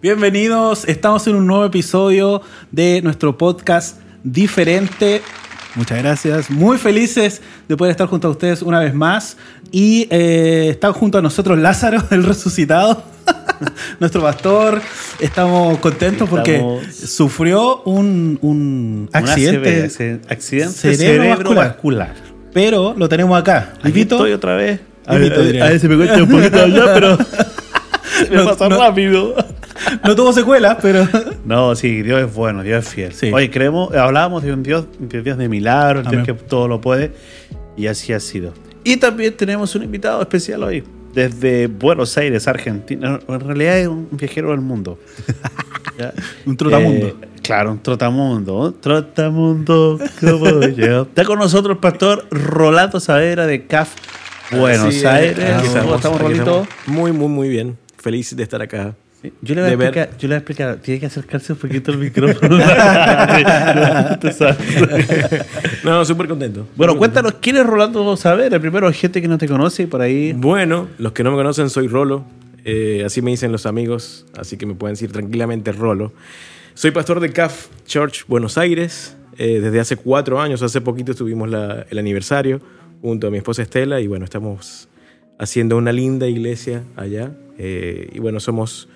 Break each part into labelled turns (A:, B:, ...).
A: Bienvenidos, estamos en un nuevo episodio de nuestro podcast diferente. Muchas gracias, muy felices de poder estar junto a ustedes una vez más. Y eh, está junto a nosotros Lázaro, el resucitado, nuestro pastor. Estamos contentos porque
B: Estamos-
A: sufrió un, accidente,
B: accidente
A: cerebrovascular. pero lo tenemos acá.
B: Aquí estoy otra vez. A ver, a ver me cuesta un poquito allá, pero me
A: No,
B: pasa
A: no.
B: rápido.
A: No tuvo secuelas, pero
B: No, sí, Dios es bueno, Dios es fiel.
A: Sí.
B: Oye, creemos, hablábamos de un Dios, de un Dios de milagros, un Dios que todo lo puede, y así ha sido. Y también tenemos un invitado especial hoy, desde Buenos Aires, Argentina. En realidad es un viajero del mundo.
A: Un trotamundo.
B: Eh, claro, un trotamundo. Un trotamundo como yo. Está con nosotros el pastor Rolando Saavedra de CAF Buenos
C: es.
B: Aires.
C: Aquí
B: ¿Cómo estamos,
C: aquí
B: Rolito?
C: estamos. Muy, muy, muy bien. Feliz de estar acá.
B: Yo le, voy a
C: ver-
B: explicar, yo le voy a explicar, tiene que acercarse un poquito al micrófono.
C: No, súper contento.
B: bueno, cuéntanos, ¿quién es Rolando Saavedra? Primero, gente que no te conoce y por ahí.
C: contento. Bueno, los que no me conocen, soy Rolo. Eh, así me dicen los amigos, así que me pueden decir tranquilamente Rolo. Soy pastor de CAF Church Buenos Aires. eh, desde hace cuatro años, hace poquito tuvimos la- el aniversario junto a mi esposa Estela y bueno, estamos haciendo una linda iglesia allá. eh, y bueno, somos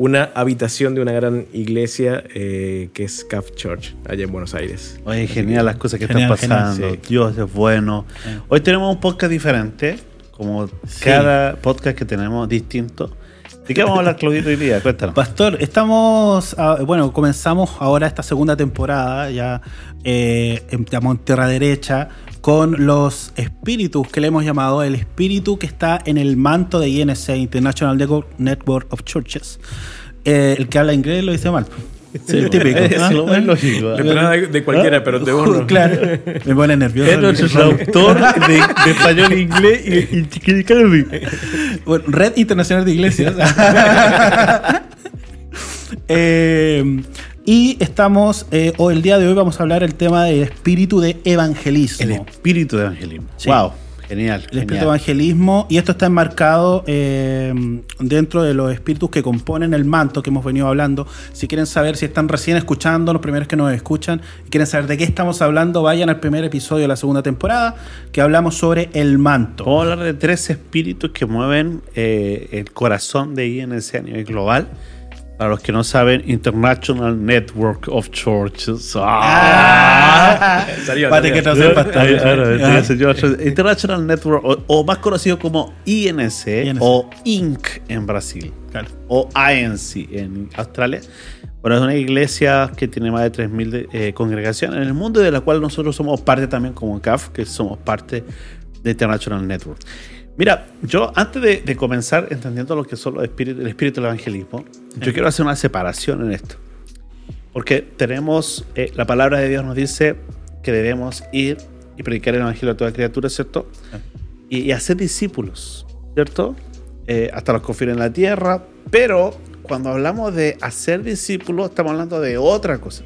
C: una habitación de una gran iglesia eh, que es CAF Church allá en Buenos Aires.
B: Oye, genial las cosas que
A: Genial,
B: están pasando.
A: genial,
B: Dios es bueno. Hoy tenemos un podcast diferente, como cada podcast que tenemos distinto. ¿De qué vamos a hablar, Claudito, hoy día? Cuéntanos.
A: Pastor, estamos, bueno, comenzamos ahora esta segunda temporada, ya eh, en, Tierra Derecha, con los espíritus que le hemos llamado el espíritu que está en el manto de INC, International Network- of Churches. Eh, el que habla inglés lo dice mal. Sí, el típico.
B: Es
A: ¿ah?
B: lo más lógico.
C: De, de cualquiera, pero de uno.
A: Claro, me pone nervioso.
B: Es nuestro traductor de, de español inglés y, y.
A: Bueno, Red Internacional de Iglesias. Eh, y estamos, eh, hoy, el día de hoy vamos a hablar el tema del espíritu de evangelismo.
B: El espíritu de evangelismo.
A: Sí.
B: Wow, genial.
A: el espíritu de
B: genial.
A: evangelismo, y esto está enmarcado eh, dentro de los espíritus que componen el manto que hemos venido hablando. Si quieren saber si están recién escuchando, los primeros que nos escuchan, y quieren saber de qué estamos hablando, vayan al primer episodio de la segunda temporada, que hablamos sobre el manto.
B: Vamos a hablar de tres espíritus que mueven eh, el corazón de INC a nivel global. Para los que no saben, International Network of Churches. ¡Ah!
C: Salió, salió.
A: que.
B: Ay, ahora,
A: Ah.
B: señor, International Network, o, o más conocido como INC,
A: INC.
B: o INC en Brasil,
A: Claro.
B: o ANC en Australia. Bueno, es una iglesia que tiene más de 3.000 de- eh, congregaciones en el mundo y de la cual nosotros somos parte también como CAF, que somos parte de International Network. Mira, yo antes de, de comenzar entendiendo lo que son los espíritus, el espíritu del evangelismo, yo quiero hacer una separación en esto. Porque tenemos, eh, la palabra de Dios nos dice que debemos ir y predicar el evangelio a toda criatura, ¿cierto? Y, y hacer discípulos, ¿cierto? Eh, hasta los confíen en la tierra, pero cuando hablamos de hacer discípulos, estamos hablando de otra cosa.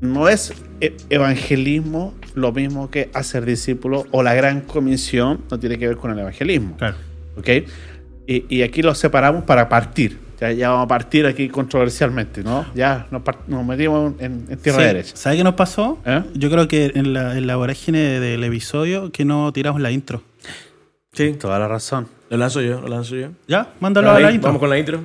B: No es e- evangelismo lo mismo que hacer discípulos o la gran comisión, no tiene que ver con el evangelismo.
A: Claro.
B: ¿ok? Y, y aquí los separamos para partir. Ya, ya vamos a partir aquí controversialmente, ¿no? Ya nos, nos metimos en, en tierra
A: Sí.
B: derecha.
A: ¿Sabe qué nos pasó?
B: ¿Eh?
A: Yo creo que en la, en la vorágine del episodio que no tiramos la intro.
C: Sí,
B: Toda la razón.
C: lo lanzo yo, lo lanzo yo.
A: ¿Ya? Mándalo a
C: Ahí,
A: la intro.
C: Vamos con la intro.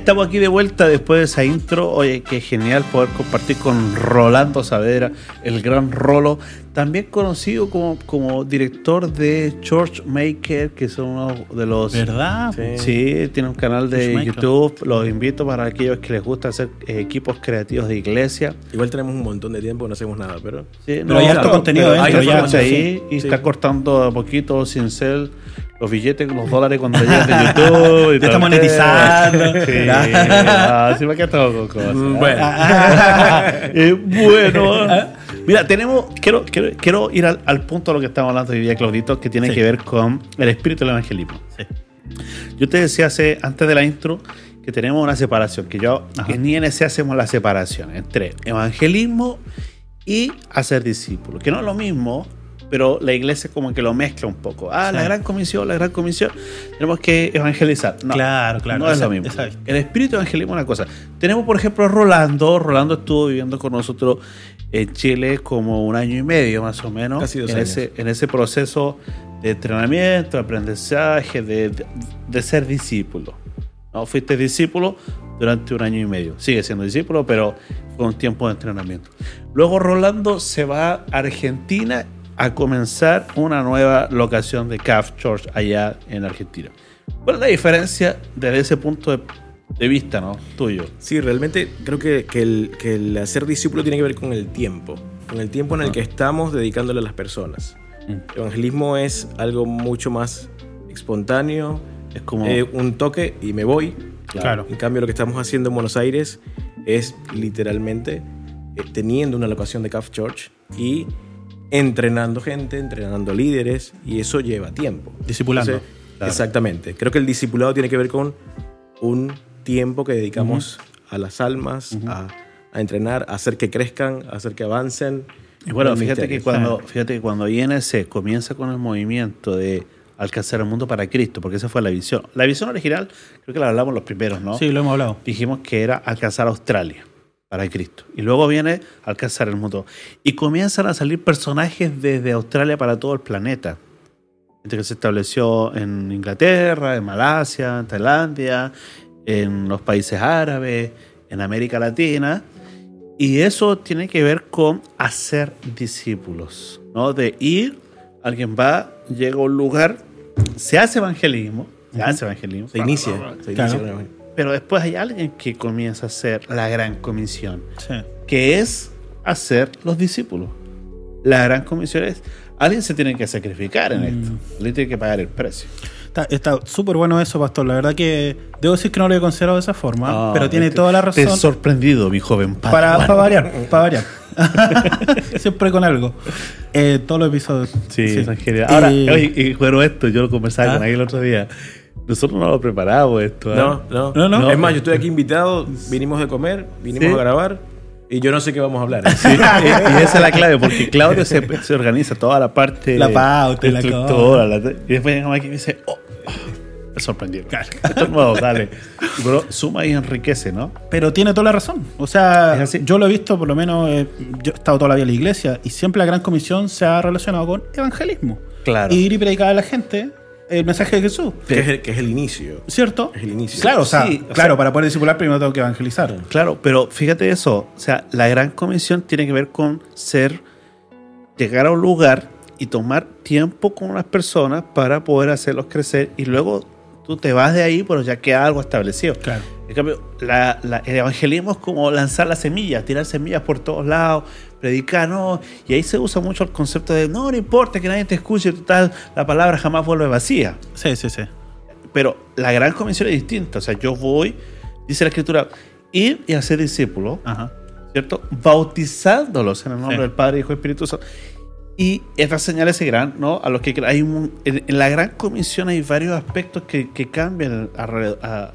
B: Estamos aquí de vuelta después de esa intro. Oye, qué genial poder compartir con Rolando Saavedra, el gran Rolo, también conocido como, como director de Church Maker, que son uno de los...
A: ¿Verdad?
C: Sí.
B: Sí, tiene un canal de. YouTube. Los invito para aquellos que les gusta hacer eh, equipos creativos de iglesia.
C: Igual tenemos un montón de tiempo, no hacemos nada, pero.
B: Sí,
A: Pero hay harto contenido
B: pero
A: dentro
B: hay
A: ya,
B: información
A: sí.
B: ahí y
C: Sí.
B: está cortando a poquito sin cel los billetes, los dólares cuando llegan de YouTube. y
A: Ya está monetizando.
B: Sí, ah, sí, me todo con cosas.
C: Mm, bueno.
B: Eh, bueno, mira, tenemos, quiero, quiero, quiero ir al, al punto de lo que estamos hablando hoy día, Claudito, que tiene
A: Sí.
B: que ver con el espíritu del evangelismo.
A: Sí.
B: Yo te decía hace, antes de la intro que tenemos una separación, que yo
A: Ajá.
B: en INC hacemos la separación entre evangelismo y hacer discípulos, que no es lo mismo, pero la iglesia como que lo mezcla un poco. Ah, la
A: Sí.
B: gran comisión, la gran comisión, tenemos que evangelizar. No,
A: Claro, claro,
B: No es
A: esa-
B: lo mismo.
A: esa-
B: El espíritu evangelismo es una cosa. Tenemos, por ejemplo, a Rolando. Rolando estuvo viviendo con nosotros en Chile como un año y medio, más o menos.
C: Casi dos
B: en
C: años.
B: Ese, en ese proceso de entrenamiento, de aprendizaje, de, de- de ser discípulo. ¿no? Fuiste discípulo durante un año y medio. Sigue siendo discípulo, pero fue un tiempo de entrenamiento. Luego Rolando se va a Argentina a comenzar una nueva locación de CAF Church allá en Argentina. ¿Cuál es la diferencia desde ese punto de, de vista ¿no? tuyo?
C: Sí, realmente creo que, que el, que el hacer discípulo tiene que ver con el tiempo, con el tiempo en el que estamos dedicándole a las personas.
B: Mm.
C: El evangelismo es algo mucho más espontáneo,
B: Es como...
C: eh, un toque y me voy.
A: Claro.
C: En cambio, lo que estamos haciendo en Buenos Aires es literalmente eh, teniendo una locación de Calf Church y entrenando gente, entrenando líderes, y eso lleva tiempo.
A: Discipulando.
C: Entonces,
B: Claro.
C: Exactamente. Creo que el discipulado tiene que ver con un tiempo que dedicamos a las almas, a, a entrenar, a hacer que crezcan, a hacer que avancen.
B: Y bueno, fíjate que, cuando, fíjate que cuando INC comienza con el movimiento de alcanzar el mundo para Cristo, porque esa fue la visión. La visión original, creo que la hablamos los primeros, ¿no?
A: Sí, lo hemos hablado.
B: Dijimos que era alcanzar Australia para Cristo. Y luego viene alcanzar el mundo. Y comienzan a salir personajes desde Australia para todo el planeta. Gente que se estableció en Inglaterra, en Malasia, en Tailandia, en los países árabes, en América Latina. Y eso tiene que ver con hacer discípulos, ¿no? De ir, alguien va, llega a un lugar, se hace evangelismo, se hace evangelismo.
C: Se inicia. se
A: Claro.
C: inicia evangelio.
B: Pero después hay alguien que comienza a hacer la gran comisión,
A: Sí.
B: que es hacer los discípulos. La gran comisión es, alguien se tiene que sacrificar en esto, alguien tiene que pagar el precio.
A: Está- súper bueno eso, Pastor. La verdad que debo decir que no lo he considerado de esa forma,
B: Ah,
A: pero tiene
B: te-
A: toda la
B: Te he
A: razón.
B: sorprendido, mi joven padre.
A: Para,
B: Bueno,
A: para variar, para variar. Siempre con algo. Eh, todos los episodios.
B: Sí, genial. Ahora,
A: Y-
B: oye, bueno, esto yo lo conversaba
A: Ah.
B: con alguien el otro día. Nosotros no lo preparamos esto. ¿eh?
C: No, no,
A: No, no.
C: Es más, yo estoy aquí invitado, vinimos de comer, vinimos
B: Sí.
C: a grabar y yo no sé qué vamos a hablar.
B: Sí, y, y esa es la clave, porque Claudio se, se organiza toda la parte.
A: La pauta y la
B: estructura, la- y después llega aquí y dice, oh, oh, me sorprendió. Esto es nuevo, dale. Pero suma y enriquece, ¿no?
A: Pero tiene toda la razón. O sea, yo lo he visto, por lo menos, eh, yo he estado toda la vida en la iglesia y siempre la gran comisión se ha relacionado con evangelismo.
B: Claro.
A: Ir y predicar a la gente el mensaje de Jesús.
C: que, es el, que es el inicio.
A: ¿Cierto?
C: Es el inicio.
A: Claro, o sea,
B: Sí, o
A: claro,
B: sea-
A: para poder discipular primero tengo que evangelizar.
B: Claro, pero fíjate eso. O sea, la gran comisión tiene que ver con ser, llegar a un lugar y tomar tiempo con unas personas para poder hacerlos crecer y luego tú te vas de ahí, pero ya queda algo establecido.
A: Claro.
B: En cambio, la- la- el evangelismo es como lanzar las semillas, tirar semillas por todos lados, predicar, ¿no? Y ahí se usa mucho el concepto de no, no importa que nadie te escuche, total, la palabra jamás vuelve vacía.
A: Sí, sí, sí.
B: Pero la gran comisión es distinta. O sea, yo voy, dice la escritura, ir y hacer discípulos. ¿cierto? Bautizándolos en el nombre
A: Sí.
B: del Padre, Hijo y Espíritu Santo. Y estas señales seguirán, ¿no? A los que hay un- en, en la gran comisión hay varios aspectos que, que cambian alrededor- a,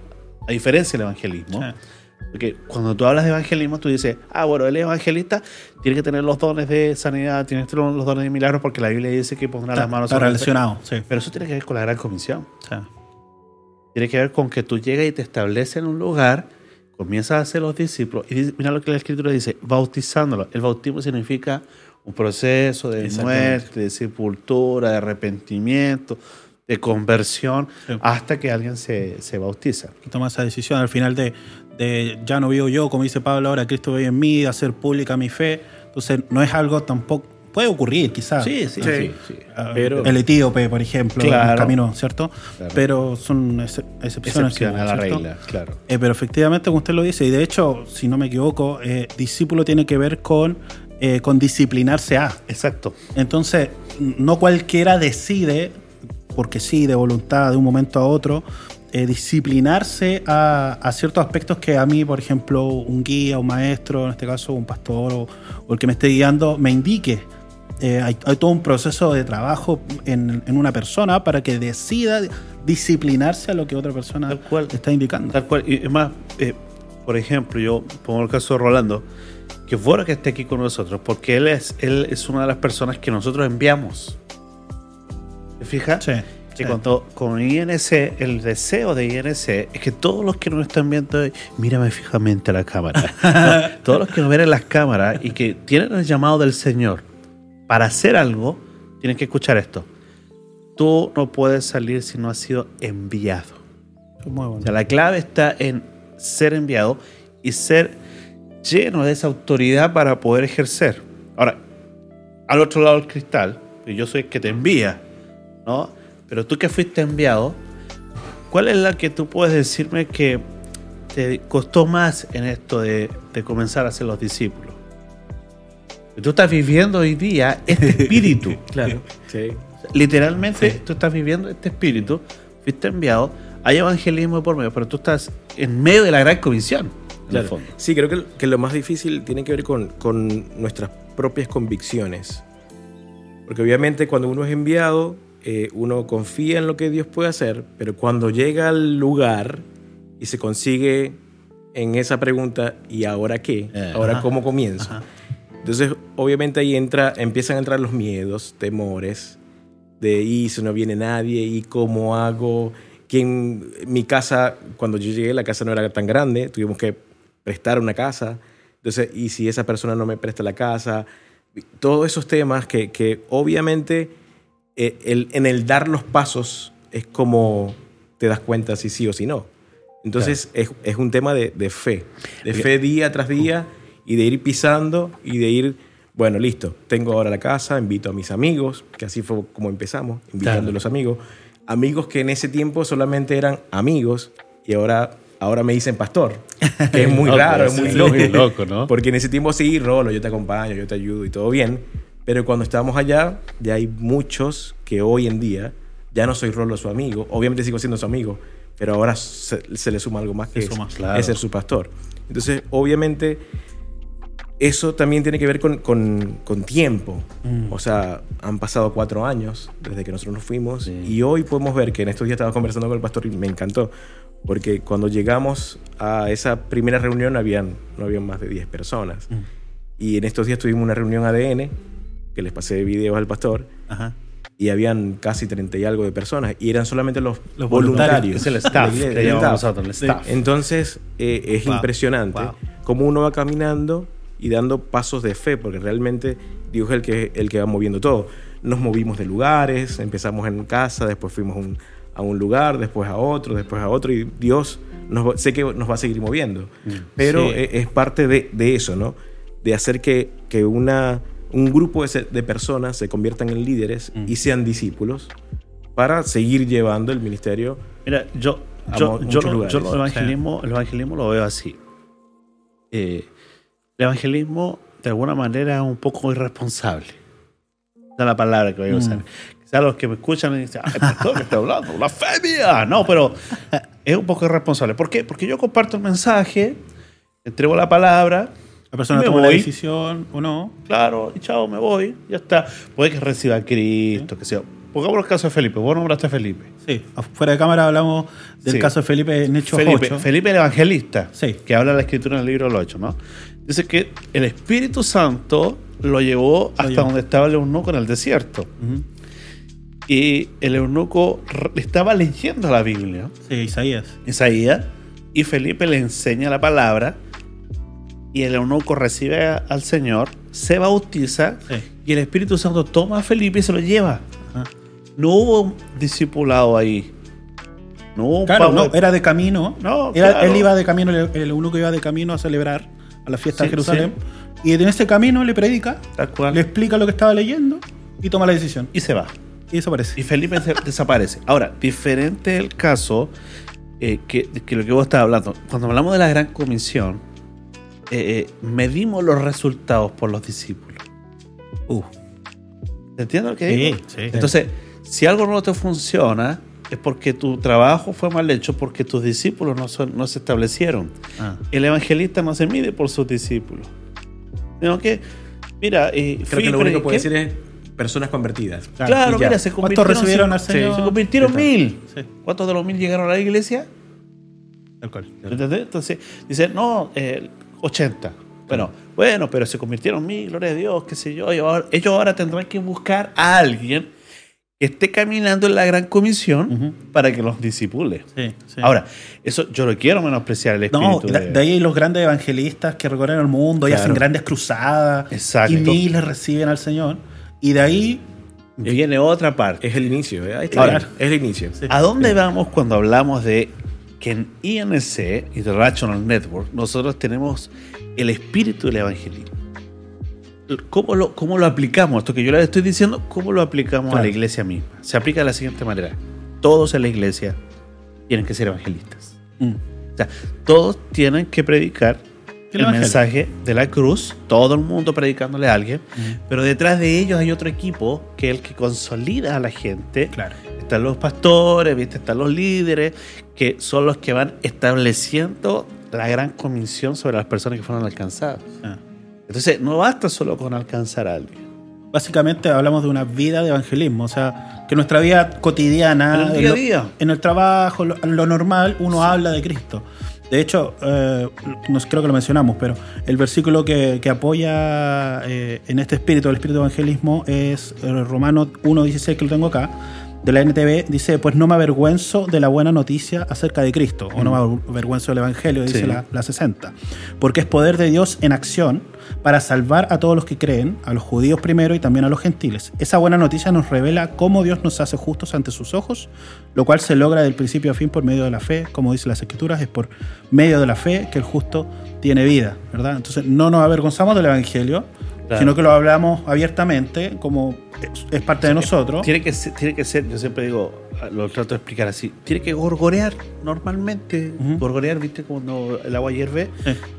B: a diferencia del evangelismo.
A: Sí.
B: Porque cuando tú hablas de evangelismo, tú dices, ah, bueno, el evangelista tiene que tener los dones de sanidad, tiene que tener los dones de milagros, porque la Biblia dice que pondrá las manos sobre el-
A: relacionado, sí.
B: Pero eso tiene que ver con la gran comisión.
A: Sí.
B: Tiene que ver con que tú llegas y te estableces en un lugar, comienzas a hacer los discípulos. Y dice- mira lo que la escritura dice, bautizándolos. El bautismo significa un proceso de muerte, de sepultura, de arrepentimiento. de conversión
A: Sí.
B: hasta que alguien se, se bautiza.
A: toma esa decisión al final de, de ya no vivo yo, como dice Pablo ahora, Cristo vive en mí, de hacer pública mi fe. Entonces no es algo tampoco, puede ocurrir quizás.
B: Sí, sí,
C: Sí.
B: sí. sí.
A: Ah,
C: Pero-
A: el etíope, por ejemplo,
B: Claro.
A: el camino, ¿cierto?
B: Claro.
A: Pero son ex- excepciones.
B: Excepción a la
A: ¿cierto?
B: regla, claro.
A: Eh, pero efectivamente, como usted lo dice, y de hecho, si no me equivoco, eh, discípulo tiene que ver con, eh, con disciplinarse a.
B: Exacto.
A: Entonces, no cualquiera decide, porque sí, de voluntad, de un momento a otro, eh, disciplinarse a, a ciertos aspectos que a mí, por ejemplo, un guía, un maestro, en este caso un pastor o, o el que me esté guiando, me indique. Eh, hay, hay todo un proceso de trabajo en, en una persona para que decida disciplinarse a lo que otra persona
B: Tal cual.
A: está indicando.
B: Tal cual. Y es más, eh, por ejemplo, yo pongo el caso de Rolando, es bueno que esté aquí con nosotros, porque él es, él es una de las personas que nosotros enviamos. ¿Te fijas?
A: Sí, sí.
B: cuando con INC, el deseo de INC es que todos los que nos están viendo, mírame fijamente a la cámara. No, todos los que nos ven en las cámaras y que tienen el llamado del Señor para hacer algo, tienen que escuchar esto. Tú no puedes salir si no has sido enviado.
A: Muy bueno.
B: O sea, la clave está en ser enviado y ser lleno de esa autoridad para poder ejercer. Ahora, al otro lado del cristal, yo soy el que te envía, ¿no? Pero tú que fuiste enviado, ¿cuál es la que tú puedes decirme que te costó más en esto de, de comenzar a ser los discípulos? Tú estás viviendo hoy día este espíritu.
C: Claro. Sí.
B: Literalmente,
A: Sí.
B: tú estás viviendo este espíritu, fuiste enviado, hay evangelismo por medio, pero tú estás en medio de la gran comisión. El
C: Claro.
B: fondo.
C: Sí, creo que, que lo más difícil tiene que ver con, con nuestras propias convicciones. Porque obviamente cuando uno es enviado, eh, uno confía en lo que Dios puede hacer, pero cuando llega al lugar y se consigue en esa pregunta, ¿y ahora qué?
B: Eh,
C: ¿Ahora
A: ajá,
C: cómo comienzo?
A: ajá.
C: Entonces, obviamente ahí entra, empiezan a entrar los miedos, temores, de y si no viene nadie, y cómo hago. ¿Quién, mi casa, cuando yo llegué, la casa no era tan grande, tuvimos que prestar una casa. Entonces, y si esa persona no me presta la casa, todos esos temas que, que obviamente eh, el- en el dar los pasos es como te das cuenta si sí o si no. Entonces es, es un tema de, de fe, de fe día tras día y de ir pisando y de ir, bueno, listo, tengo ahora la casa, invito a mis amigos, que así fue como empezamos, invitando
B: Claro.
C: a los amigos, amigos que en ese tiempo solamente eran amigos y ahora, ahora me dicen pastor, que es muy raro, es muy
B: sí,
C: loco.
B: ¿no?
C: Porque en ese tiempo sí, Rolo, yo te acompaño, yo te ayudo y todo bien. Pero cuando estábamos allá, ya hay muchos que hoy en día ya no soy Rolo su amigo. Obviamente sigo siendo su amigo, pero ahora se, se le suma algo más que es,
A: suma,
B: claro.
C: es ser su pastor. Entonces, obviamente, eso también tiene que ver con, con- con tiempo.
A: Mm.
C: O sea, han pasado cuatro años desde que nosotros nos fuimos
B: Sí.
C: y hoy podemos ver que en estos días estaba conversando con el pastor y me encantó. Porque cuando llegamos a esa primera reunión habían, no habían más de 10 personas.
A: Mm.
C: Y en estos días tuvimos una reunión ADN, que les pasé videos al pastor,
A: Ajá.
C: y habían casi 30 y algo de personas. Y eran solamente los,
A: Los
C: voluntarios.
B: Es el staff,
C: El- el
B: que llamamos
C: staff.
B: nosotros, el staff.
C: Entonces eh, es
A: Wow,
C: impresionante
A: wow.
C: cómo uno va caminando y dando pasos de fe, porque realmente Dios es el que, el que va moviendo todo. Nos movimos de lugares, empezamos en casa, después fuimos a un, a un lugar, después a otro, después a otro, y Dios nos, sé que nos va a seguir moviendo. Pero
A: Sí.
C: es, es parte de, de eso, ¿no? De hacer que, que una, un grupo de, de personas se conviertan en líderes
A: Mm.
C: y sean discípulos para seguir llevando el ministerio.
B: Mira, yo,
C: A
B: yo, yo,
C: lugares.
B: yo lo evangelismo, el evangelismo lo veo así. Eh, el evangelismo, de alguna manera, es un poco irresponsable. Esa es la palabra que voy a usar.
A: Mm.
B: Quizás los que me escuchan y dicen, ay, pastor, ¿qué está hablando? ¡Blasfemia! No, pero es un poco irresponsable. ¿Por qué? Porque yo comparto el mensaje, entrego la palabra,
A: La persona toma la decisión o no.
B: claro, y chao, me voy, ya está. Puede que reciba a Cristo, que sea. Pongamos el caso de Felipe. Vos nombraste a Felipe.
A: Sí, afuera de cámara hablamos del
B: Sí.
A: caso de Felipe en Hechos
B: Felipe,
A: 8.
B: Felipe el evangelista,
A: Sí.
B: que habla la escritura en el libro del 8, ¿no? Dice que el Espíritu Santo lo llevó hasta
A: llevó.
B: donde estaba el eunuco en el desierto. Y el eunuco estaba leyendo la Biblia,
A: Sí, Isaías.
B: Isaías, y Felipe le enseña la palabra, y el eunuco recibe a- al Señor, se bautiza,
A: Sí.
B: y el Espíritu Santo toma a Felipe y se lo lleva.
A: Ajá.
B: No hubo un discipulado ahí. No
A: Claro,
B: Pablo-
A: no, era de camino.
B: No,
A: Era-
B: claro.
A: Él iba de camino, el, el eunuco iba de camino a celebrar a la fiesta
B: Sí,
A: de Jerusalén. Y en ese camino le predica,
B: Tal cual.
A: le explica lo que estaba leyendo y toma la decisión.
B: Y se va.
A: Y desaparece.
B: Y Felipe desaparece. Ahora, diferente el caso eh, que, que lo que vos estabas hablando. Cuando hablamos de la gran comisión, eh, eh, medimos los resultados por los discípulos.
A: Uh,
B: ¿Te entiendes lo que
A: Sí,
B: digo?
A: sí.
B: Entonces, si algo no te funciona, es porque tu trabajo fue mal hecho, porque tus discípulos no, son, no se establecieron.
A: ah.
B: El evangelista no se mide por sus discípulos. Sino que, mira, eh,
C: Creo
B: fui
C: que lo único que puede decir es personas convertidas.
B: Claro, mira, se
A: ¿Cuántos
B: convirtieron.
A: recibieron al
B: se-
A: Señor?
B: Se convirtieron
A: Sí,
B: mil.
A: Sí.
B: ¿Cuántos de los mil llegaron a la iglesia?
A: Tal cual.
B: ¿Entendés? Entonces, dice, no, eh, 80. Bueno, bueno, pero se convirtieron mil, gloria a Dios, qué sé yo. y ahora- ellos ahora tendrán que buscar a alguien que esté caminando en la gran comisión
A: Ujú.
B: para que los disipule.
A: Sí, sí.
B: Ahora, eso yo lo quiero menospreciar el
A: No,
B: espíritu.
A: de, de ahí los grandes evangelistas que recorren el mundo y
B: Claro.
A: hacen grandes cruzadas
B: Exacto.
A: y miles reciben al Señor. Y de ahí,
B: Viene otra parte.
C: Es el inicio. ¿eh? Ahí está.
B: Ahora,
C: es el inicio.
A: Sí.
B: ¿A dónde vamos cuando hablamos de que en INC, International Network, nosotros tenemos el espíritu del evangelismo? ¿Cómo lo, cómo lo aplicamos? Esto que yo les estoy diciendo, ¿cómo lo aplicamos a
A: Claro.
B: la iglesia misma? Se aplica de la siguiente manera. Todos en la iglesia tienen que ser evangelistas.
A: mm,
B: O sea, todos tienen que predicar
A: El
B: el, mensaje de la cruz, todo el mundo predicándole a alguien, pero detrás de ellos hay otro equipo que es el que consolida a la gente
A: claro.
B: están los pastores, ¿viste? están los líderes, que son los que van estableciendo la gran comisión sobre las personas que fueron alcanzadas.
A: Ah.
B: Entonces, no basta solo con alcanzar a alguien.
A: Básicamente hablamos de una vida de evangelismo, o sea, que nuestra vida cotidiana,
B: En el día a
A: lo-
B: día.
A: en el trabajo, en lo normal, uno habla de Cristo. De hecho, eh, no creo que lo mencionamos, pero el versículo que, apoya eh, en este espíritu, el espíritu de evangelismo, es eh, Romano 1.16, que lo tengo acá, de la NTV, dice, pues no me avergüenzo de la buena noticia acerca de Cristo, o no me avergüenzo del Evangelio, dice
B: Sí.
A: la, la 60, porque es poder de Dios en acción para salvar a todos los que creen, a los judíos primero y también a los gentiles. Esa buena noticia nos revela cómo Dios nos hace justos ante sus ojos, lo cual se logra del principio a fin por medio de la fe, como dice las escrituras, es por medio de la fe que el justo tiene vida, ¿verdad? Entonces no nos avergonzamos del Evangelio,
B: Claro.
A: sino que lo hablamos abiertamente, como es, parte de nosotros.
B: Tiene que, ser, tiene que ser, yo siempre digo, lo trato de explicar así, tiene que gorgorear normalmente.
A: Ujú.
B: Gorgorear, ¿viste? Cuando el agua hierve,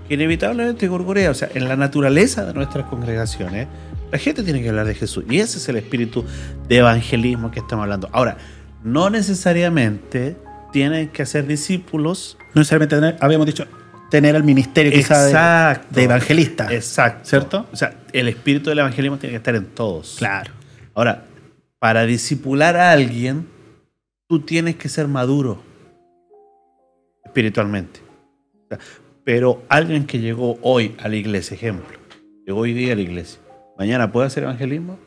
B: inevitablemente gorgorea. O sea, en la naturaleza de nuestras congregaciones, la gente tiene que hablar de Jesús. Y ese es el espíritu de evangelismo que estamos hablando. Ahora, no necesariamente tienen que ser discípulos.
A: No necesariamente habíamos dicho, tener el ministerio quizá de,
B: Exacto.
A: de evangelista.
B: Exacto.
A: ¿Cierto?
B: O sea, el espíritu del evangelismo tiene que estar en todos.
A: Claro.
B: Ahora, para discipular a alguien, tú tienes que ser maduro espiritualmente. O sea, pero alguien que llegó hoy a la iglesia, ejemplo, llegó hoy día a la iglesia, mañana puede hacer evangelismo,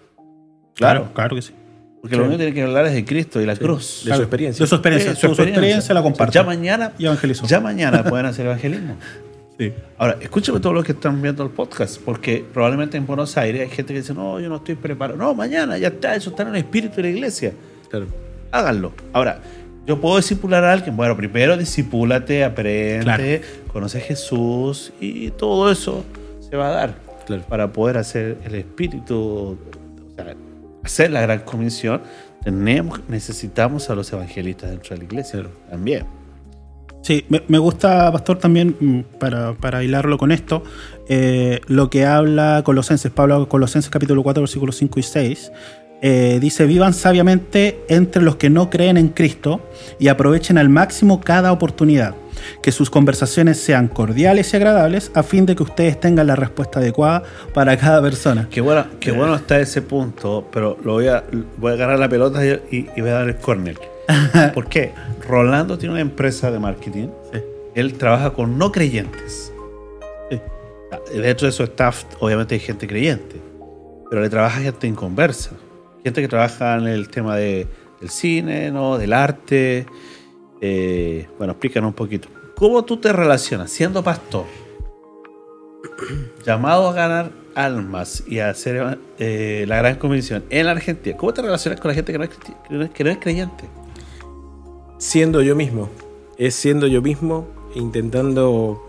A: Claro, claro que sí.
B: Porque
A: Sí.
B: lo único que tiene que hablar es de Cristo y la cruz.
C: De su experiencia.
A: De su experiencia.
B: Eh,
A: su, su experiencia la comparte.
B: Ya mañana,
A: y evangelizó.
B: ya mañana pueden hacer evangelismo.
A: Sí.
B: Ahora, escúchame todos los que están viendo el podcast, porque probablemente en Buenos Aires hay gente que dice, no, yo no estoy preparado. No, mañana, ya está, eso está en el espíritu de la iglesia.
C: Claro.
B: háganlo. Ahora, yo puedo discipular a alguien. Bueno, primero disipúlate, aprende,
A: Claro.
B: conoce a Jesús y todo eso se va a dar
C: Claro.
B: para poder hacer el espíritu, o sea, hacer la gran comisión. Tenemos, necesitamos a los evangelistas dentro de la iglesia
C: Claro.
B: también.
A: Sí, me, gusta, Pastor, también, mm, para, para hilarlo con esto, eh, lo que habla Colosenses, Pablo Colosenses capítulo 4, versículos 5 y 6. eh, dice, vivan sabiamente entre los que no creen en Cristo y aprovechen al máximo cada oportunidad. Que sus conversaciones sean cordiales y agradables a fin de que ustedes tengan la respuesta adecuada para cada persona.
B: Qué bueno, qué bueno está ese punto, pero lo voy a, voy a agarrar la pelota y, y- voy a dar el córner. ¿Por qué? Rolando tiene una empresa de marketing.
A: Sí.
B: Él trabaja con no creyentes.
A: Sí.
B: Dentro de su staff, obviamente, hay gente creyente, pero le trabaja gente inconversa. Gente que trabaja en el tema de, del cine, ¿no? del arte. Eh, bueno, explícanos un poquito. ¿Cómo tú te relacionas siendo pastor? llamado a ganar almas y a hacer eh, la gran comisión en la Argentina, ¿cómo te relacionas con la gente que no es, que no es- creyente?
C: siendo yo mismo. Es siendo yo mismo, intentando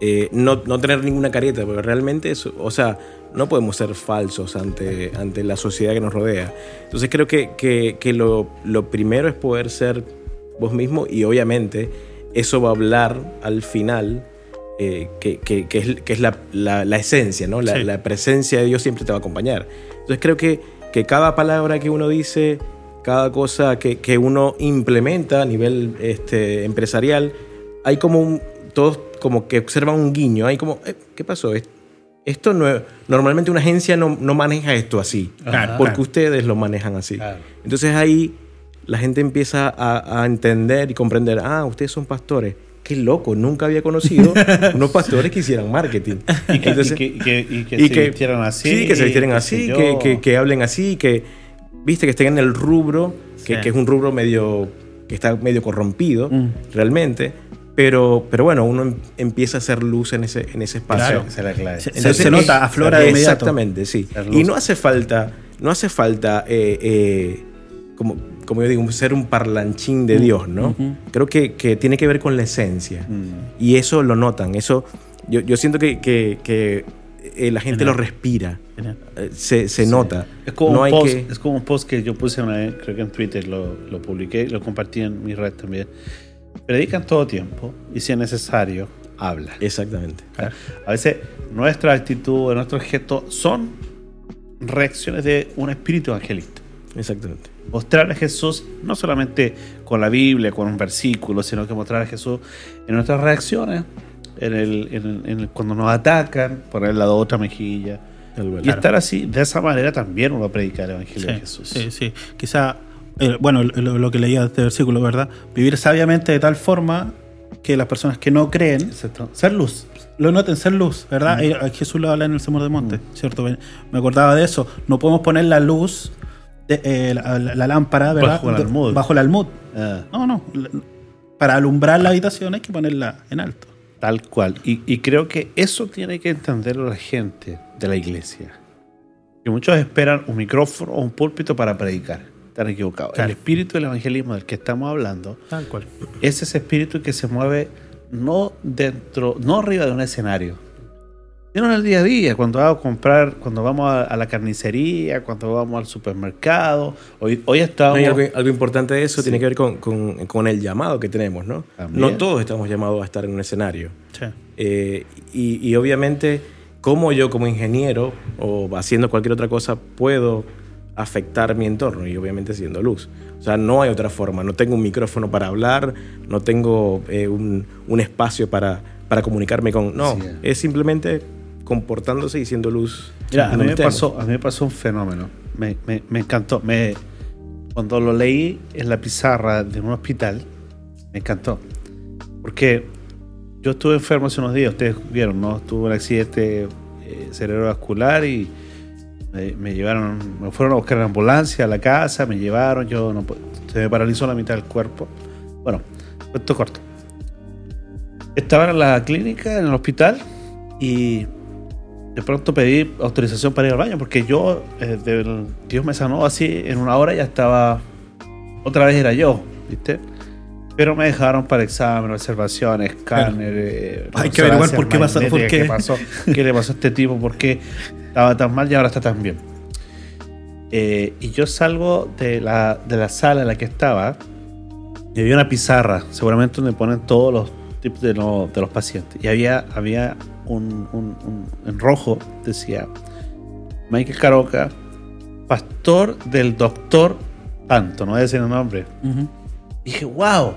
C: eh, no, no tener ninguna careta, porque realmente o sea, no podemos ser falsos ante, ante la sociedad que nos rodea. Entonces creo que, que- que lo, lo primero es poder ser vos mismo y obviamente eso va a hablar al final. eh, que, que- que es, que es la, la- la esencia, ¿no? La,
A: Sí.
C: la presencia de Dios siempre te va a acompañar. Entonces creo que, que cada palabra que uno dice, cada cosa que, que uno implementa a nivel este, empresarial, hay como un, todos como que observan un guiño, hay como, eh, ¿qué pasó? Es- Esto no normalmente una agencia no, no maneja esto así,
B: Claro,
C: porque
A: claro.
C: ustedes lo manejan así.
B: Claro.
C: Entonces ahí la gente empieza a, a entender y comprender, ah, ustedes son pastores. Qué loco, nunca había conocido unos pastores que hicieran marketing.
B: Y que,
C: Entonces-
B: y que, y que- y que
C: y
B: se vistieran así.
C: Sí, que se vistieran así, que,
B: yo.
C: que- que hablen así, que, viste, que estén en el rubro, que,
A: Sí.
C: que es un rubro medio, que está medio corrompido,
B: Mm.
C: realmente. Pero, pero bueno, uno em- empieza a hacer luz en ese, en ese espacio.
B: Claro, la clave.
A: Se- se nota, aflora de inmediato.
C: Exactamente, sí. Y no hace falta, no hace falta, eh, eh, como, como yo digo, ser un parlanchín de Dios, ¿no? Creo que, que tiene que ver con la esencia.
B: Mm.
C: Y eso lo notan. Eso, yo, yo siento que, que- que, eh, la gente
A: Genial.
C: lo respira.
A: Genial.
C: Eh, Se, se nota.
B: Es como,
C: no
B: un
C: hay
B: post,
C: que.
B: es como un post que yo puse una vez, creo que en Twitter lo, lo publiqué, lo compartí en mi red también. Predican todo tiempo y si es necesario, habla.
C: Exactamente.
B: A veces nuestra actitud, nuestro gesto son reacciones de un espíritu evangelista.
C: Exactamente.
B: Mostrar a Jesús no solamente con la Biblia, con un versículo, sino que mostrar a Jesús en nuestras reacciones, en el, en en el- cuando nos atacan, poner la otra mejilla. Y estar así, de esa manera también uno predica el Evangelio de
A: Sí,
B: Jesús.
A: sí, sí. Quizá, eh, bueno, lo, lo que leía de este versículo, ¿verdad? Vivir sabiamente de tal forma que las personas que no creen
B: Exacto. Ser luz.
A: lo noten, ser luz, ¿verdad?
B: Mm.
A: Eh, Jesús lo habla en el Sermón del Monte, ¿cierto? Me me acordaba de eso. No podemos poner la luz, de, eh, la, la- la lámpara, ¿verdad?
B: Bajo el almud.
A: Bajo el almud.
B: Ah,
A: No, no. Para alumbrar la habitación hay que ponerla en alto.
B: tal cual. Y, y creo que eso tiene que entender la gente de la iglesia. Que muchos esperan un micrófono o un púlpito para predicar. Están equivocados.
A: Claro.
B: El espíritu del evangelismo del que estamos hablando
A: Tal cual.
B: es ese espíritu que se mueve no dentro, no arriba de un escenario, en el día a día, cuando vamos a comprar, cuando vamos a, a la carnicería, cuando vamos al supermercado. Hoy, hoy
C: No,
B: estamos.
C: y algo, algo importante de eso
B: Sí.
C: tiene que ver con, con- con el llamado que tenemos, ¿no?
B: También.
C: No todos estamos llamados a estar en un escenario.
A: Sí.
C: Eh, y, y obviamente, como yo como ingeniero o haciendo cualquier otra cosa puedo afectar mi entorno y obviamente siendo luz. O sea, no hay otra forma. No tengo un micrófono para hablar, no tengo eh, un, un espacio para, para comunicarme con... No,
B: es
C: simplemente comportándose y siendo luz.
B: Mira, a mí, me pasó, a mí me pasó un fenómeno. Me, me- me encantó. Me, cuando lo leí en la pizarra de un hospital, me encantó. Porque yo estuve enfermo hace unos días, ustedes vieron, ¿no? Tuve un accidente eh, cerebrovascular y me, me llevaron, me fueron a buscar en ambulancia a la casa, me llevaron, yo no se me paralizó la mitad del cuerpo. Bueno, esto corto. Estaba en la clínica, en el hospital, y de pronto pedí autorización para ir al baño, porque yo, eh, del- Dios me sanó así, en una hora ya estaba, otra vez era yo, ¿viste? Pero me dejaron para examen, observación, escáner. eh,
A: Hay que averiguar por qué pasó- por qué.
B: qué pasó, qué le pasó a este tipo, por qué estaba tan mal y ahora está tan bien. Eh, y yo salgo de la, de la sala en la que estaba y había una pizarra, seguramente donde ponen todos los de, lo- de los pacientes. Y había, había un, un- un- en rojo, decía Michael Caroca, pastor del doctor tanto, no voy a decir el nombre. Dije, wow,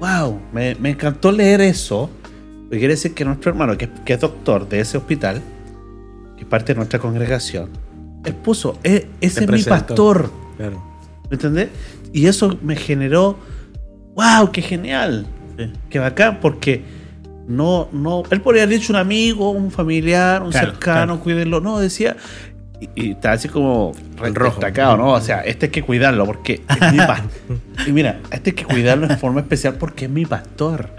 B: wow, me, me encantó leer eso. Porque quiere decir que nuestro hermano, que, que es doctor de ese hospital, que es parte de nuestra congregación, él puso, "E- ese es mi pastor.
C: Claro.
B: ¿Me entendés? Y eso me generó, wow, qué genial,
A: Sí.
B: qué bacán, porque no, no, él podría haber dicho un amigo, un familiar, un
A: Claro,
B: cercano,
A: claro.
B: cuídenlo. No, decía, y, y está así como
C: rojo.
B: destacado, ¿no? O sea, este hay que cuidarlo porque es mi pastor. y mira, este hay que cuidarlo en forma especial porque es mi pastor.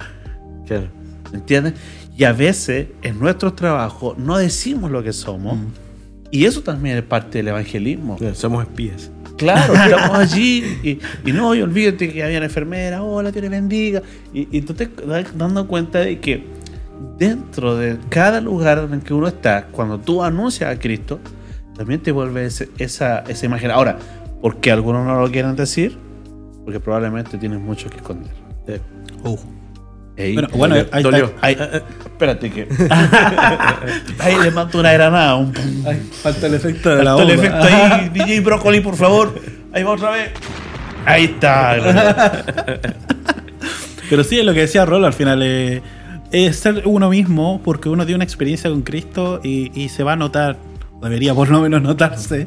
C: Claro.
B: ¿Me entiendes? Y a veces en nuestro trabajo no decimos lo que somos.
A: Mm.
B: Y eso también es parte del evangelismo.
C: Somos espías.
B: Claro, estamos allí y, y no, y olvídate que había una enfermera, hola, Dios le bendiga. Y, y tú te das dando cuenta de que dentro de cada lugar en que uno está, cuando tú anuncias a Cristo, también te vuelve ese- esa, esa imagen. Ahora, ¿por qué algunos no lo quieren decir? Porque probablemente tienen mucho que esconder.
A: Uh.
B: Ey,
A: Bueno, bueno,
C: dolió,
A: ahí
C: dolió.
A: está.
B: Ay, espérate que. ahí le mando una granada. Un,
A: Falta el efecto de la
B: Faltó el
A: bomba.
B: efecto ahí. DJ Brócoli, por favor. Ahí va otra vez. Ahí está.
A: Pero sí, es lo que decía Rolo al final. eh, es ser uno mismo porque uno tiene una experiencia con Cristo y, y se va a notar, debería por lo menos notarse,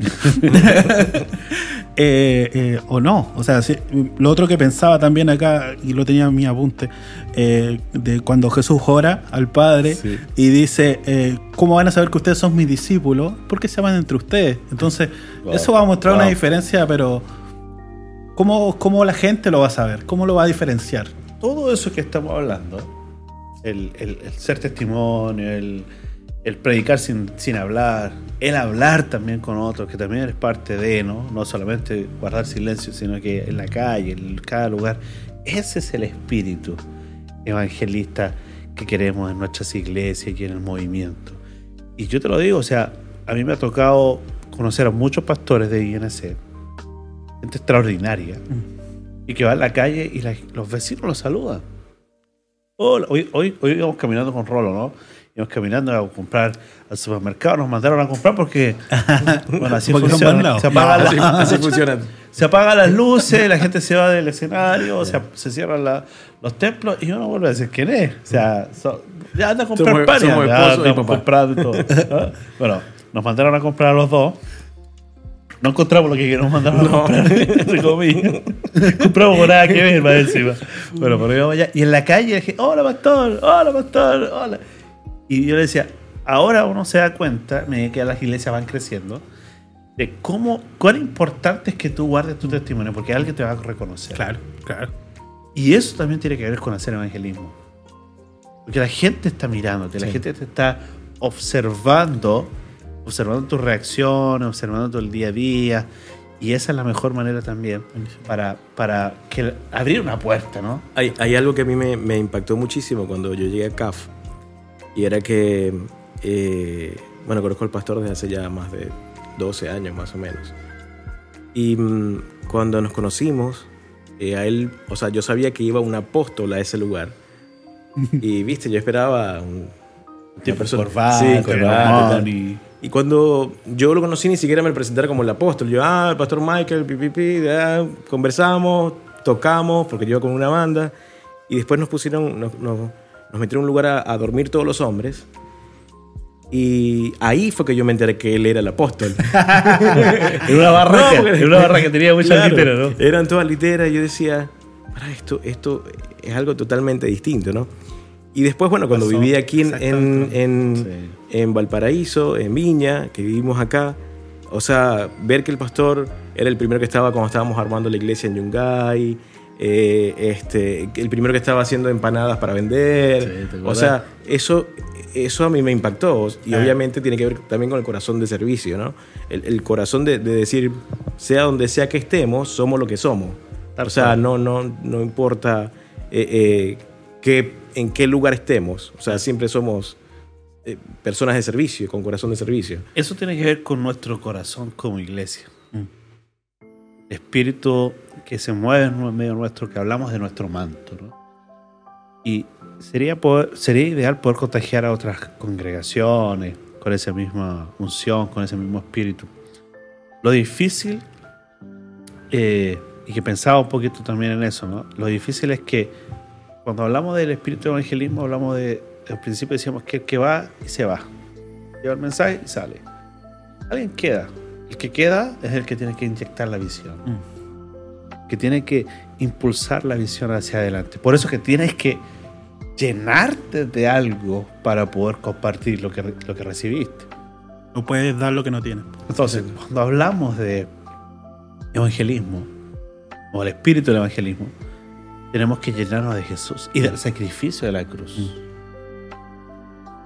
A: Eh, eh, o no. O sea, sí, lo otro que pensaba también acá, y lo tenía en mi apunte, eh, de cuando Jesús ora al Padre
B: Sí.
A: y dice, eh, ¿cómo van a saber que ustedes son mis discípulos? Porque se aman entre ustedes. Entonces,
B: Wow.
A: eso va a mostrar una diferencia, pero ¿cómo, ¿cómo la gente lo va a saber? ¿Cómo lo va a diferenciar?
B: Todo eso que estamos hablando, el, el- el ser testimonio, el, el predicar sin, sin hablar, el hablar también con otros, que también es parte de, ¿no? No solamente guardar silencio, sino que en la calle, en cada lugar. Ese es el espíritu evangelista que queremos en nuestras iglesias y en el movimiento. Y yo te lo digo, o sea, a mí me ha tocado conocer a muchos pastores de INC, gente extraordinaria, y que va a la calle y la- los vecinos los saludan. Hola, hoy, hoy, hoy íbamos caminando con Rolo, ¿no? Íbamos caminando a comprar al supermercado, nos mandaron a comprar porque, bueno, así
A: Porque
B: funciona. Se apagan,
C: así,
B: la-
C: así funciona.
B: se apagan las luces, la gente se va del escenario, se, se cierran la- los templos y uno vuelve a decir quién es. O sea, so- ya anda a comprar pan. ya todo. ¿Ah? Bueno, nos mandaron a comprar a los dos. No encontramos lo que nos mandaron a comprar, entre comillas. Compramos por nada que ver, más encima. Bueno, pero íbamos allá. Y en la calle dije, hola pastor, hola pastor, hola. Y yo le decía, ahora uno se da cuenta, me que las iglesias van creciendo, de cómo, cuán importante es que tú guardes tu testimonio, porque alguien te va a reconocer.
A: Claro, claro.
B: Y eso también tiene que ver con hacer evangelismo. Porque la gente está mirándote, la
A: Sí.
B: gente te está observando, observando tus reacciones, observando el día a día. Y esa es la mejor manera también para, para que, abrir una puerta, ¿no?
C: Hay, hay algo que a mí me, me impactó muchísimo cuando yo llegué a CAF y era que, eh, bueno, conozco al pastor desde hace ya más de 12 años más o menos. Y mm, cuando nos conocimos, eh, a él, o sea, yo sabía que iba un apóstol a ese lugar. Y viste, yo esperaba un, una persona-
B: corbata,
C: Sí, corbata,
B: y-
C: Y cuando yo lo conocí, ni siquiera me presentara como el apóstol. Yo, ah, el pastor Michael, pi, pi, pi, ah, conversamos, tocamos, porque yo iba con una banda. Y después nos pusieron, nos, nos- nos metieron en un lugar a, a dormir todos los hombres. Y ahí fue que yo me enteré que él era el apóstol.
B: En una barraca,
C: No, porque-
B: en una barraca que tenía muchas
C: Claro,
B: literas, ¿no?
C: Eran todas literas y yo decía, para esto, esto es algo totalmente distinto, ¿no? Y después, bueno, cuando
A: Pasó,
C: viví aquí en, en, en,
B: Sí.
C: en Valparaíso, en Viña, que vivimos acá, o sea, ver que el pastor era el primero que estaba cuando estábamos armando la iglesia en Yungay, eh, este, el primero que estaba haciendo empanadas para vender,
B: Sí, ¿te
C: o sea, eso, eso a mí me impactó y
B: Ah.
C: obviamente tiene que ver también con el corazón de servicio, ¿no? El, el corazón de, de decir, sea donde sea que estemos, somos lo que somos.
B: Tal
C: o sea,
B: cual.
C: no, no, no importa eh, eh, qué- en qué lugar estemos, o sea, siempre somos eh, personas de servicio, con corazón de servicio.
B: Eso tiene que ver con nuestro corazón como iglesia. El espíritu que se mueve en medio nuestro, que hablamos de nuestro manto. ¿no? Y sería, poder- sería ideal poder contagiar a otras congregaciones con esa misma unción, con ese mismo espíritu. Lo difícil, eh, y que pensaba un poquito también en eso, ¿no? lo difícil es que cuando hablamos del espíritu de evangelismo, hablamos de, al principio decíamos que el que va y se va lleva el mensaje y sale. Alguien queda. El que queda es el que tiene que inyectar la visión. Que tiene que impulsar la visión hacia adelante. Por eso que tienes que llenarte de algo para poder compartir lo que, lo que recibiste.
A: No puedes dar lo que no tienes.
B: Entonces, cuando hablamos de evangelismo, o el espíritu del evangelismo, tenemos que llenarnos de Jesús y del sacrificio de la cruz.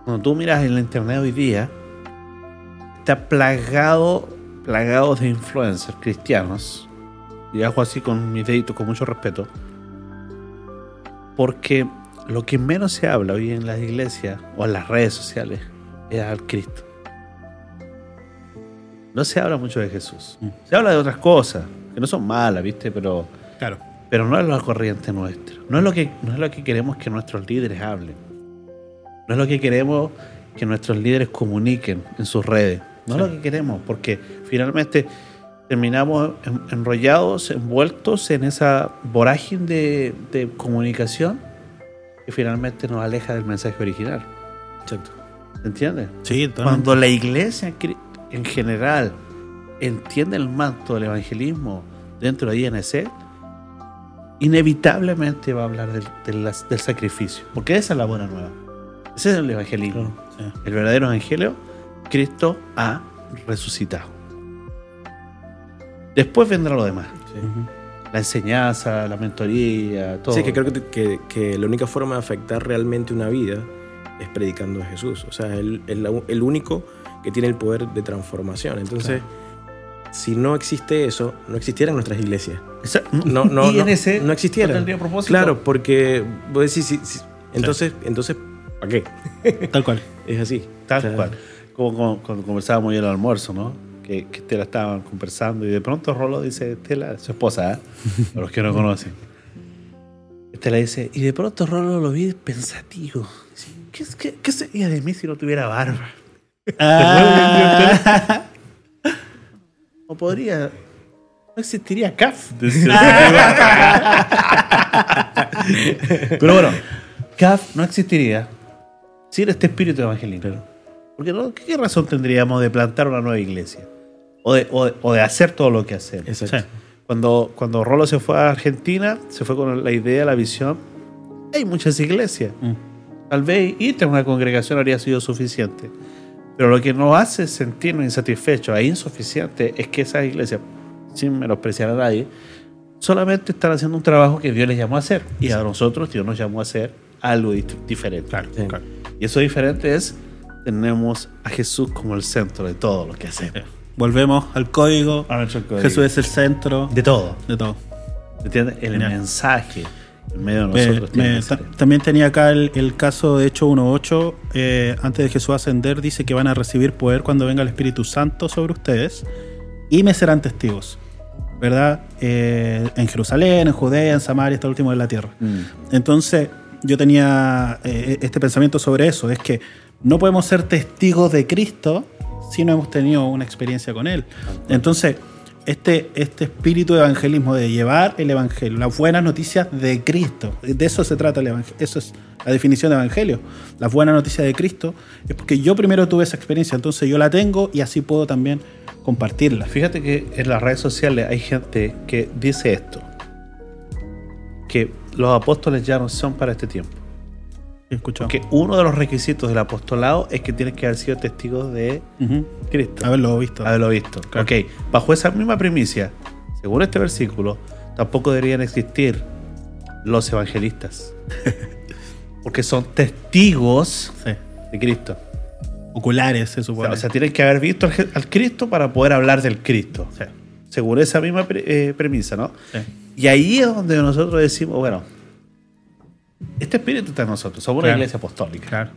B: Cuando tú miras el internet hoy día, está plagado, plagado de influencers cristianos, y hago así con mi dedito, con mucho respeto, porque lo que menos se habla hoy en las iglesias o en las redes sociales es al Cristo. No se habla mucho de Jesús.
A: Mm.
B: Se habla de otras cosas, que no son malas, ¿viste? Pero,
A: Claro.
B: pero no es la corriente nuestra. No es, lo que, no es lo que queremos que nuestros líderes hablen. No es lo que queremos que nuestros líderes comuniquen en sus redes. No es lo que queremos, porque finalmente terminamos en- enrollados, envueltos en esa vorágine de, de comunicación que finalmente nos aleja del mensaje original.
C: Exacto.
B: ¿Entiendes?
A: Sí, totalmente.
B: Cuando la iglesia en general entiende el manto del evangelismo dentro de INC, inevitablemente va a hablar del, del- del sacrificio, porque esa es la buena nueva. Ese es el evangelismo.
A: Sí.
B: El verdadero evangelio, Cristo ha resucitado. Después vendrá lo demás. La enseñanza, la mentoría, todo.
C: Sí, que creo que, que- que la única forma de afectar realmente una vida es predicando a Jesús. O sea, él es la- el único que tiene el poder de transformación. Entonces, si no existe eso, no existieran nuestras iglesias.
B: Esa-
C: No, no, no,
B: INC
C: no existieran.
B: no tendría propósito.
C: Claro, porque vos decís, sí, entonces, entonces, ¿para qué?
A: Tal cual.
C: Es así.
B: Tal
C: O sea,
B: cual. Como, como cuando conversábamos hoy en el almuerzo, ¿no? Que, que Estela estaban conversando y de pronto Rolo dice, Estela, su esposa, ¿eh? Para los que no conocen. Estela dice, y de pronto Rolo lo vi pensativo. Dice, ¿Qué, qué, qué sería de mí si no tuviera barba?
A: Ah,
B: No podría... No existiría CAF. Pero bueno, CAF no existiría sin este espíritu evangelista. Porque no, ¿qué razón tendríamos de plantar una nueva iglesia? O de, o de- o de hacer todo lo que hacemos.
C: Exacto.
A: Sí.
B: Cuando, cuando Rolo se fue a Argentina, se fue con la idea, la visión. Hay muchas iglesias.
A: Mm.
B: Tal vez irte a una congregación habría sido suficiente. Pero lo que nos hace sentirnos insatisfechos e insuficientes es que esas iglesias, sin menospreciar a nadie, solamente están haciendo un trabajo que Dios les llamó a hacer. Y a nosotros Dios nos llamó a hacer algo diferente.
A: Claro,
C: Sí.
A: claro.
B: Y eso diferente es, tenemos a Jesús como el centro de todo lo que hacemos.
A: Volvemos al código.
B: A nuestro código.
A: Jesús es el centro
B: De todo.
A: de todo.
B: ¿Entiendes? El
A: Genial.
B: mensaje en medio de nosotros
A: me- ta- también tenía acá el, el caso de Hecho 1.8. eh, antes de Jesús ascender, dice que van a recibir poder cuando venga el Espíritu Santo sobre ustedes y me serán testigos. ¿Verdad? Eh, en Jerusalén, en Judea, en Samaria, hasta el último de la tierra.
B: Mm.
A: Entonces, yo tenía eh, este pensamiento sobre eso: es que no podemos ser testigos de Cristo si no hemos tenido una experiencia con Él. Entonces, este, este espíritu de evangelismo, de llevar el evangelio, las buenas noticias de Cristo, de eso se trata el evangelio, eso es la definición de evangelio. Las buenas noticias de Cristo es porque yo primero tuve esa experiencia, entonces yo la tengo y así puedo también compartirla.
B: Fíjate que en las redes sociales hay gente que dice esto, que los apóstoles ya no son para este tiempo.
A: ¿He escuchado?
B: Que uno de los requisitos del apostolado es que tienes que haber sido testigos de
A: Ujú.
B: Cristo.
A: Haberlo visto.
B: Haberlo visto.
A: Claro.
B: Ok, bajo esa misma primicia, según este versículo, tampoco deberían existir los evangelistas. Porque son testigos
A: Sí.
B: de Cristo.
A: Oculares, se
B: O
A: supone.
B: sea, o sea, tienen que haber visto al, Cristo para poder hablar del Cristo.
A: Sí.
B: Según esa misma pre- eh, premisa, ¿no?
A: Sí.
B: Y ahí es donde nosotros decimos, bueno, este espíritu está en nosotros. Somos una
A: Claro.
B: iglesia apostólica.
A: Claro.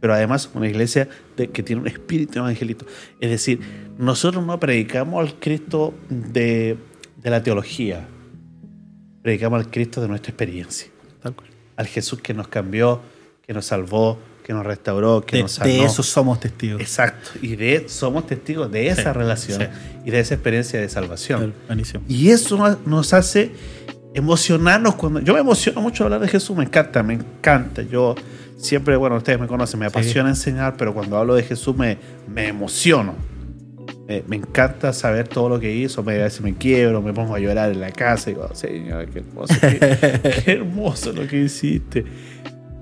B: Pero además una iglesia de- que tiene un espíritu evangelito. Es decir, nosotros no predicamos al Cristo de, de la teología. Predicamos al Cristo de nuestra experiencia.
A: Tal cual.
B: Al Jesús que nos cambió, que nos salvó, que nos restauró, que
A: De,
B: nos sanó.
A: de eso somos testigos.
B: Exacto. Y de somos testigos de esa
A: Sí,
B: relación
A: sí.
B: y de esa experiencia de salvación.
A: Buenísimo.
B: Y eso no- nos hace emocionarnos cuando... Yo me emociono mucho hablar de Jesús, me encanta, me encanta. Yo siempre, bueno, ustedes me conocen, me apasiona enseñar, pero cuando hablo de Jesús me, me emociono. Me, me encanta saber todo lo que hizo, me, a veces me quiebro, me pongo a llorar en la casa y digo, Señor, qué hermoso, qué, qué hermoso lo que hiciste.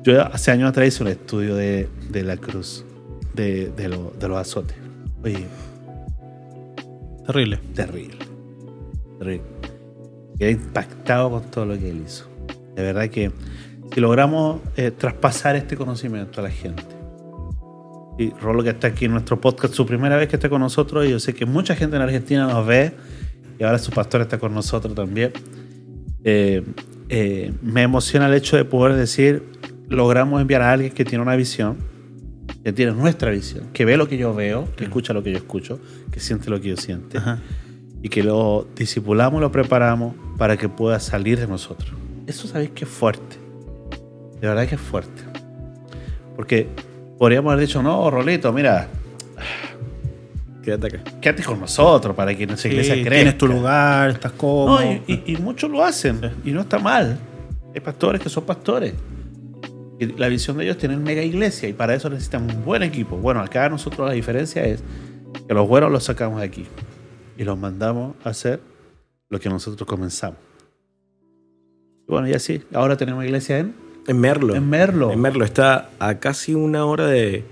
B: Yo hace años atrás hice un estudio de, de la cruz, de, de, lo- de los azotes. Oye,
A: Terrible.
B: terrible. Terrible. Quedé impactado con todo lo que él hizo. De verdad que si logramos eh, traspasar este conocimiento a la gente, Y Rolo que está aquí en nuestro podcast, su primera vez que está con nosotros, y yo sé que mucha gente en Argentina nos ve, y ahora su pastor está con nosotros también. Eh, eh, me emociona el hecho de poder decir, logramos enviar a alguien que tiene una visión, que tiene nuestra visión, que ve lo que yo veo, que escucha lo que yo escucho, que siente lo que yo siento,
A: Ajá.
B: Y que lo discipulamos, lo preparamos para que pueda salir de nosotros. Eso sabéis que es fuerte. De verdad que es fuerte. Porque podríamos haber dicho, no, Rolito, mira,
C: Quédate acá.
B: quédate con nosotros para que nuestra
A: Sí,
B: iglesia crezca.
A: tienes tu lugar, estás cómodo.
B: No, y, y- y muchos lo hacen y no está mal. Hay pastores que son pastores. Y la visión de ellos es tener mega iglesia y para eso necesitan un buen equipo. Bueno, acá nosotros la diferencia es que los buenos los sacamos de aquí y los mandamos a hacer lo que nosotros comenzamos. Bueno, y así, ahora tenemos iglesia en,
C: En Merlo.
B: en Merlo.
C: En Merlo está a casi una hora de,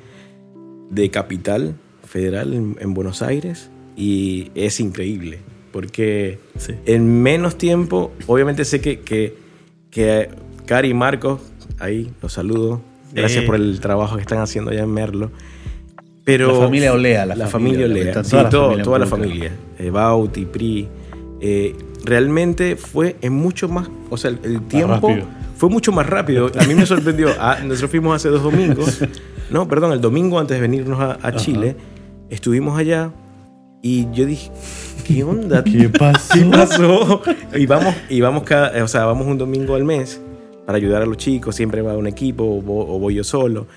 C: de capital federal en, en Buenos Aires y es increíble porque
A: Sí.
C: en menos tiempo, obviamente sé que, que, que Cari y Marcos, ahí los saludo, gracias
A: Sí.
C: por el trabajo que están haciendo allá en Merlo. Pero
B: La familia Olea, la
C: la,
B: familia
C: familia,
B: Olea,
C: sí,
B: toda la
C: todo-
B: familia
C: toda la familia, eh, Bauti, Pri, eh, realmente fue en mucho más, o sea, el, el tiempo
B: rápido.
C: fue mucho más rápido. A mí me sorprendió. Ah, nosotros fuimos hace dos domingos, no, perdón, el domingo antes de venirnos a, a Chile, estuvimos allá y yo dije, ¿qué onda?
B: ¿Qué pasó?
C: ¿Qué pasó? Y vamos, y vamos cada, o sea, vamos un domingo al mes para ayudar a los chicos, siempre va un equipo o voy yo solo.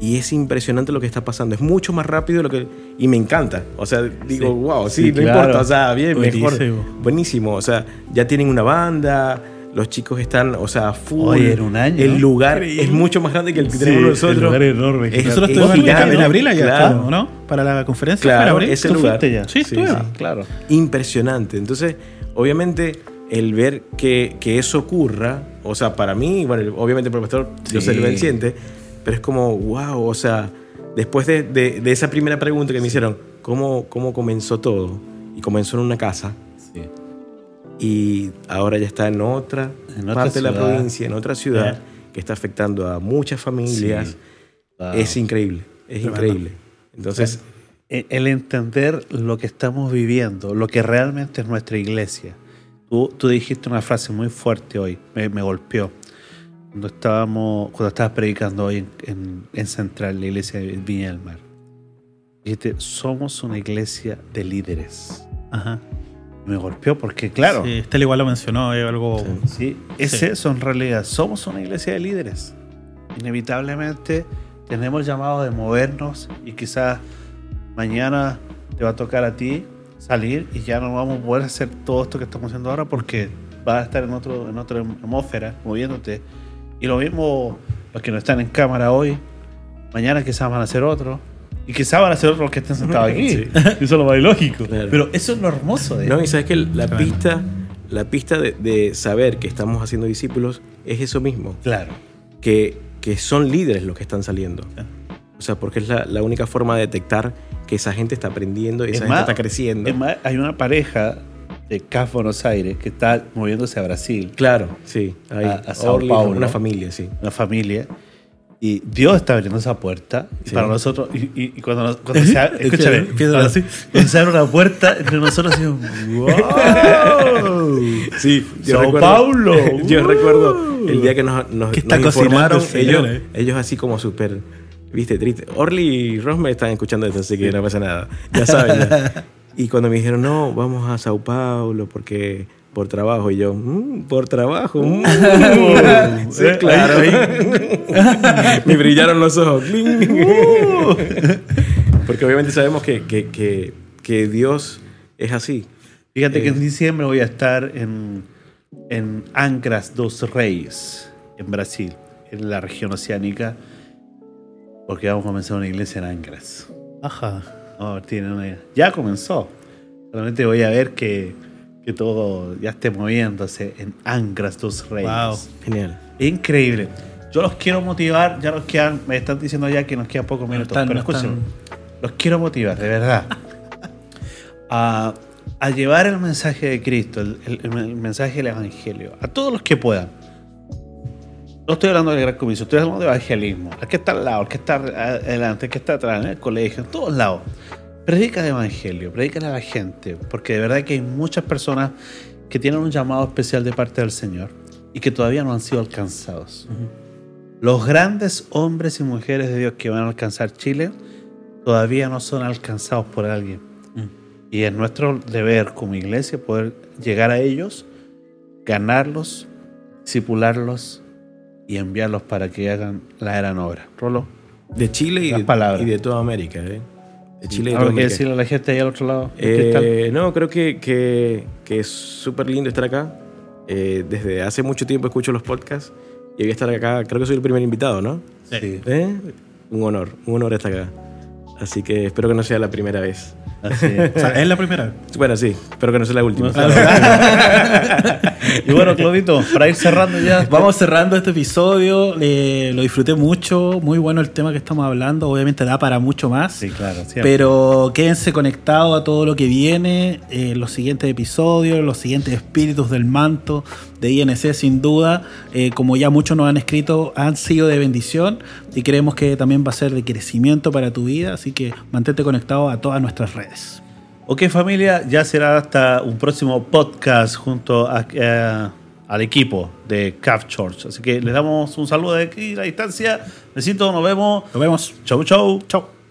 C: Y es impresionante lo que está pasando. Es mucho más rápido de lo que. Y me encanta. O sea, digo,
A: Sí.
C: wow, sí,
B: Sí,
C: no
B: claro.
C: importa. O sea, bien, mejor.
A: Buenísimo.
C: Buenísimo. O sea, ya tienen una banda. Los chicos están, o sea, full.
B: Oye, en un año,
C: El lugar
A: Increíble.
C: es mucho más grande que el que tenemos nosotros.
B: el lugar es enorme.
C: Es-
A: Nosotros
C: es
A: estuvimos en,
C: gigante,
A: en abril allá,
C: claro.
A: ¿no? ¿no? Para la conferencia.
C: Claro,
A: ¿fue en abril?
C: ese
A: ¿Tú
C: lugar.
A: ya? Sí,
C: Sí, sí.
B: Claro.
C: impresionante. Entonces, obviamente, el ver que, que eso ocurra, o sea, para mí, bueno, obviamente el pastor, yo
B: Sí.
C: sé lo siente, pero es como, wow, o sea, después de, de- de esa primera pregunta que me hicieron, ¿cómo, ¿cómo comenzó todo? Y comenzó en una casa
B: Sí.
C: y ahora ya está en otra,
B: En otra
C: parte de la provincia, en otra ciudad,
A: Ya.
C: que está afectando a muchas familias.
B: Sí. Wow.
C: Es increíble, es increíble. Entonces,
B: el el entender lo que estamos viviendo, lo que realmente es nuestra iglesia. Tú, tú dijiste una frase muy fuerte hoy, me, me golpeó. Cuando estábamos, cuando estabas predicando hoy en, en- en Central, la iglesia de Viña del Mar. Dijiste, somos una iglesia de líderes.
A: Ajá.
B: Me golpeó porque, claro,
A: Sí, Estela igual lo mencionó, es algo.
B: Sí, es
A: Sí.
B: eso en realidad. Somos una iglesia de líderes. Inevitablemente tenemos el llamado de movernos y quizás mañana te va a tocar a ti salir y ya no vamos a poder hacer todo esto que estamos haciendo ahora porque vas a estar en, otro, en otra atmósfera moviéndote. Y lo mismo los que no están en cámara hoy, mañana quizás van a hacer otro. Y quizás van a ser otros los que estén sentados aquí.
C: Sí.
B: Eso es lo más lógico.
C: Claro.
B: Pero eso es lo hermoso de
C: No, y sabes que la pista, la pista de, de saber que estamos haciendo discípulos es eso mismo,
B: Claro.
C: que, que son líderes los que están saliendo. O sea, porque es la, la única forma de detectar que esa gente está aprendiendo y
B: Es
C: esa
B: más,
C: gente está creciendo.
B: Es más, hay una pareja de CAF Buenos Aires que está moviéndose a Brasil,
C: Claro, sí. Hay
B: A- a Sao
C: Orly,
B: Paulo.
C: Una familia, sí.
B: una familia, y Dios está abriendo esa puerta
C: Sí.
B: para nosotros. Y, y- y cuando, nos- cuando se abre, escúchame, cuando,
A: así.
B: cuando se abre una puerta, entre nosotros decimos, ¡Wow!
C: Sí,
B: Sao Paulo.
C: yo
B: Uh.
C: recuerdo el día que nos, nos,
A: ¿Qué está
C: nos
A: cocinando
C: informaron, ellos,
A: eh?
C: ellos así como súper, viste, triste. Orly y Ross me están escuchando esto, así que no pasa nada. Ya saben. ya. Y cuando me dijeron, no, vamos a Sao Paulo porque por trabajo, y yo, "Mm, por trabajo. mm". sí,
B: Eh,
C: claro. me brillaron los ojos. Cling. porque obviamente sabemos que, que, que, que Dios es así.
B: Fíjate que
C: Eh.
B: en diciembre voy a estar en, en Ancras dos Reis, en Brasil, en la región oceánica, porque vamos a comenzar una iglesia en Ancras.
A: Ajá.
B: No, tiene una- ya comenzó. Solamente voy a ver que, que todo ya esté moviéndose en Ancras dos Reyes.
A: Wow.
C: Genial.
B: Increíble. Yo los quiero motivar. Ya nos quedan, me están diciendo ya que nos quedan pocos minutos.
A: están,
B: pero
A: no
B: escúchenme,
A: están.
B: los quiero motivar, de verdad. a, a llevar el mensaje de Cristo, el, el- el mensaje del Evangelio, a todos los que puedan. No estoy hablando del gran comisión, estoy hablando de evangelismo. El que está al lado, el que está adelante, el que está atrás, en el colegio, en todos lados. Predica el evangelio, predica a la gente, porque de verdad que hay muchas personas que tienen un llamado especial de parte del Señor y que todavía no han sido alcanzados. Los grandes hombres y mujeres de Dios que van a alcanzar Chile todavía no son alcanzados por alguien. Y es nuestro deber como iglesia poder llegar a ellos, ganarlos, discipularlos y enviarlos para que hagan la gran obra. Rolo.
C: De Chile y de,
B: palabras.
C: y de toda América. ¿eh? De Chile y
B: ¿Algo que decirle a la gente ahí al otro lado?
C: Eh, no, creo que, que, que es súper lindo estar acá. Eh, desde hace mucho tiempo escucho los podcasts y hoy estar acá, creo que soy el primer invitado, ¿no?
B: Sí.
C: ¿Eh? Un honor, un honor estar acá. Así que espero que no sea la primera vez.
B: Así es.
A: O sea, es la primera.
C: Bueno, sí, espero que no sea la última.
B: y bueno, Claudito, para ir cerrando ya.
A: Vamos cerrando este episodio. eh, lo disfruté mucho. Muy bueno el tema que estamos hablando. Obviamente da para mucho más.
B: Sí, claro. siempre.
A: Pero quédense conectados a todo lo que viene, eh, los siguientes episodios, los siguientes espíritus del manto de INC, sin duda, eh, como ya muchos nos han escrito, han sido de bendición y creemos que también va a ser de crecimiento para tu vida, así que mantente conectado a todas nuestras redes.
B: Ok familia, ya será hasta un próximo podcast junto a- eh, al equipo de CAF Church. Así que les damos un saludo de aquí a la distancia. Besitos, nos vemos.
A: Nos vemos.
B: Chau, chau.
A: Chao.